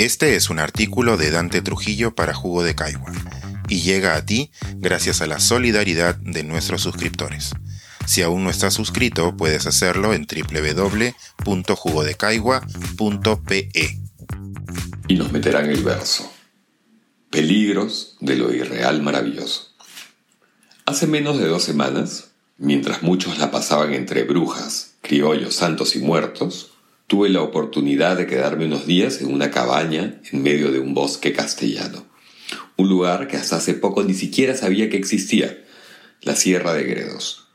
Este es un artículo de Dante Trujillo para Jugo de Caigua y llega a ti gracias a la solidaridad de nuestros suscriptores. Si aún no estás suscrito, puedes hacerlo en www.jugodecaigua.pe. Y nos meterán el verso. Peligros de lo irreal maravilloso. Hace menos de dos semanas, mientras muchos la pasaban entre brujas, criollos, santos y muertos, tuve la oportunidad de quedarme unos días en una cabaña en medio de un bosque castellano. Un lugar que hasta hace poco ni siquiera sabía que existía, la Sierra de Gredos.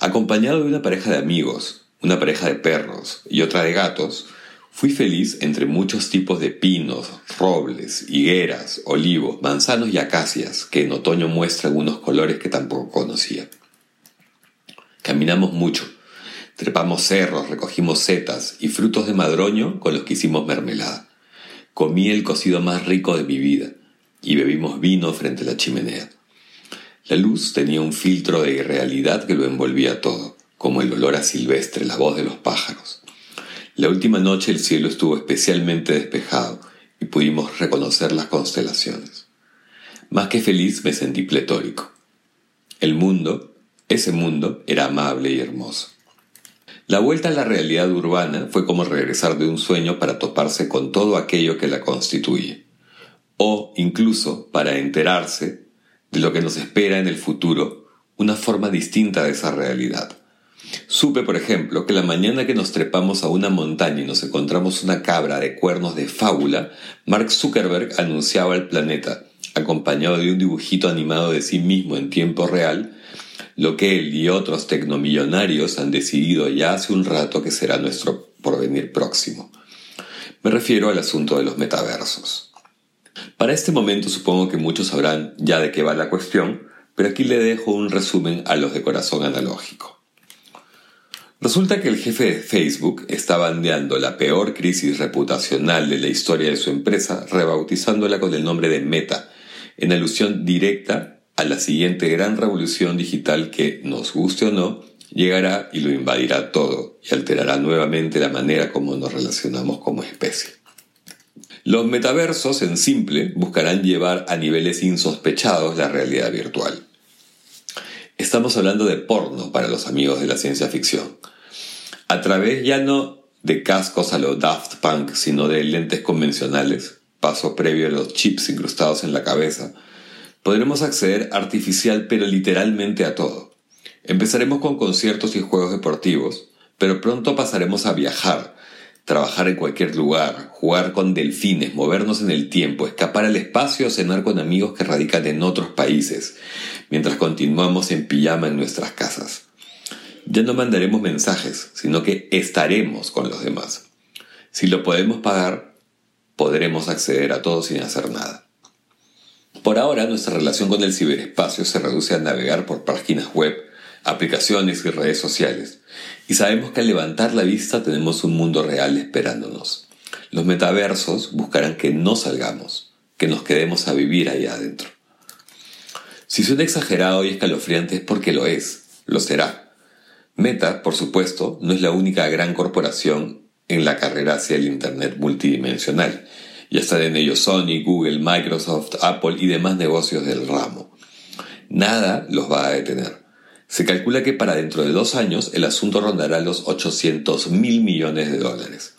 Acompañado de una pareja de amigos, una pareja de perros y otra de gatos, Fui feliz entre muchos tipos de pinos, robles, higueras, olivos, manzanos y acacias que en otoño muestran unos colores que tampoco conocía. Caminamos mucho, trepamos cerros, recogimos setas y frutos de madroño con los que hicimos mermelada. Comí el cocido más rico de mi vida y bebimos vino frente a la chimenea. La luz tenía un filtro de irrealidad que lo envolvía todo, como el olor a silvestre, la voz de los pájaros. La última noche el cielo estuvo especialmente despejado y pudimos reconocer las constelaciones. Más que feliz me sentí pletórico. El mundo, ese mundo, era amable y hermoso. La vuelta a la realidad urbana fue como regresar de un sueño para toparse con todo aquello que la constituye, o incluso para enterarse de lo que nos espera en el futuro, una forma distinta de esa realidad. Supe, por ejemplo, que la mañana que nos trepamos a una montaña y nos encontramos una cabra de cuernos de fábula, Mark Zuckerberg anunciaba al planeta, acompañado de un dibujito animado de sí mismo en tiempo real, lo que él y otros tecnomillonarios han decidido ya hace un rato que será nuestro porvenir próximo. Me refiero al asunto de los metaversos. Para este momento supongo que muchos sabrán ya de qué va la cuestión, pero aquí le dejo un resumen a los de corazón analógico. Resulta que el jefe de Facebook está bandeando la peor crisis reputacional de la historia de su empresa, rebautizándola con el nombre de Meta, en alusión directa a la siguiente gran revolución digital que, nos guste o no, llegará y lo invadirá todo y alterará nuevamente la manera como nos relacionamos como especie. Los metaversos, en simple, buscarán llevar a niveles insospechados la realidad virtual. Estamos hablando de porno para los amigos de la ciencia ficción. A través ya no de cascos a lo Daft Punk, sino de lentes convencionales, paso previo a los chips incrustados en la cabeza, podremos acceder artificial pero literalmente a todo. Empezaremos con conciertos y juegos deportivos, pero pronto pasaremos a viajar, trabajar en cualquier lugar, jugar con delfines, movernos en el tiempo, escapar al espacio o cenar con amigos que radican en otros países, mientras continuamos en pijama en nuestras casas. Ya no mandaremos mensajes, sino que estaremos con los demás. Si lo podemos pagar, podremos acceder a todo sin hacer nada. Por ahora, nuestra relación con el ciberespacio se reduce a navegar por páginas web, aplicaciones y redes sociales, y sabemos que al levantar la vista tenemos un mundo real esperándonos. Los metaversos buscarán que no salgamos, que nos quedemos a vivir allá adentro. Si suena exagerado y escalofriante es porque lo es, lo será. Meta, por supuesto, no es la única gran corporación en la carrera hacia el Internet multidimensional. Ya están en ello Sony, Google, Microsoft, Apple y demás negocios del ramo. Nada los va a detener. Se calcula que para dentro de dos años el asunto rondará los 800 mil millones de dólares.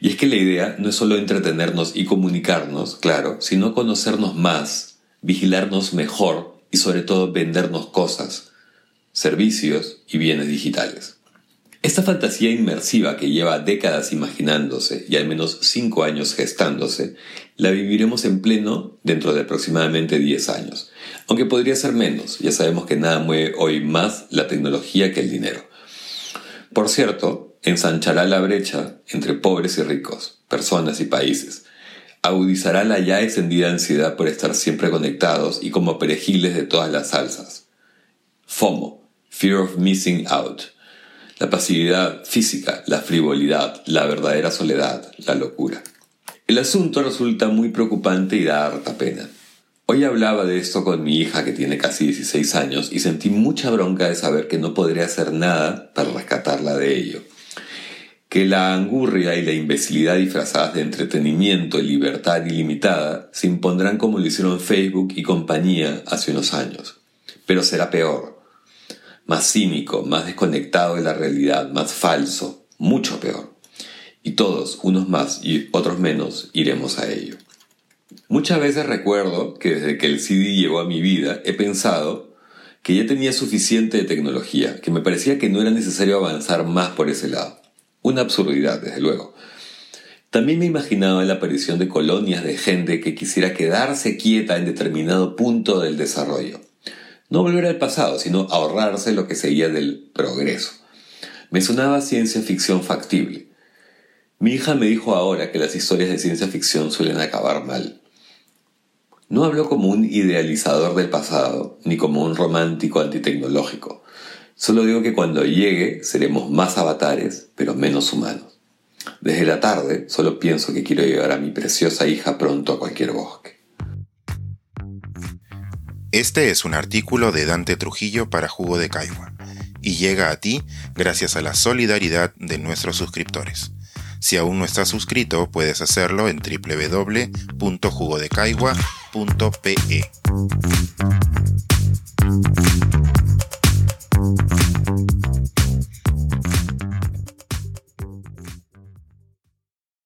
Y es que la idea no es solo entretenernos y comunicarnos, claro, sino conocernos más, vigilarnos mejor y sobre todo vendernos cosas, servicios y bienes digitales. Esta fantasía inmersiva que lleva décadas imaginándose y al menos cinco años gestándose, la viviremos en pleno dentro de aproximadamente 10 años. Aunque podría ser menos, ya sabemos que nada mueve hoy más la tecnología que el dinero. Por cierto, ensanchará la brecha entre pobres y ricos, personas y países, agudizará la ya extendida ansiedad por estar siempre conectados y como perejiles de todas las salsas. FOMO, Fear of Missing Out, la pasividad física, la frivolidad, la verdadera soledad, la locura. El asunto resulta muy preocupante y da harta pena. Hoy hablaba de esto con mi hija que tiene casi 16 años y sentí mucha bronca de saber que no podría hacer nada para rescatarla de ello. que la angurria y la imbecilidad disfrazadas de entretenimiento y libertad ilimitada se impondrán como lo hicieron Facebook y compañía hace unos años. Pero será peor, más cínico, más desconectado de la realidad, más falso, mucho peor. Y todos, unos más y otros menos, iremos a ello. Muchas veces recuerdo que desde que el CD llegó a mi vida he pensado que ya tenía suficiente de tecnología, que me parecía que no era necesario avanzar más por ese lado. Una absurdidad, desde luego. También me imaginaba la aparición de colonias de gente que quisiera quedarse quieta en determinado punto del desarrollo. No volver al pasado, sino ahorrarse lo que seguía del progreso. Me sonaba ciencia ficción factible. Mi hija me dijo ahora que las historias de ciencia ficción suelen acabar mal. No hablo como un idealizador del pasado, ni como un romántico antitecnológico. Solo digo que cuando llegue seremos más avatares, pero menos humanos. Desde la tarde solo pienso que quiero llevar a mi preciosa hija pronto a cualquier bosque. Este es un artículo de Dante Trujillo para Jugo de Caigua y llega a ti gracias a la solidaridad de nuestros suscriptores. Si aún no estás suscrito, puedes hacerlo en www.jugodecaigua.pe.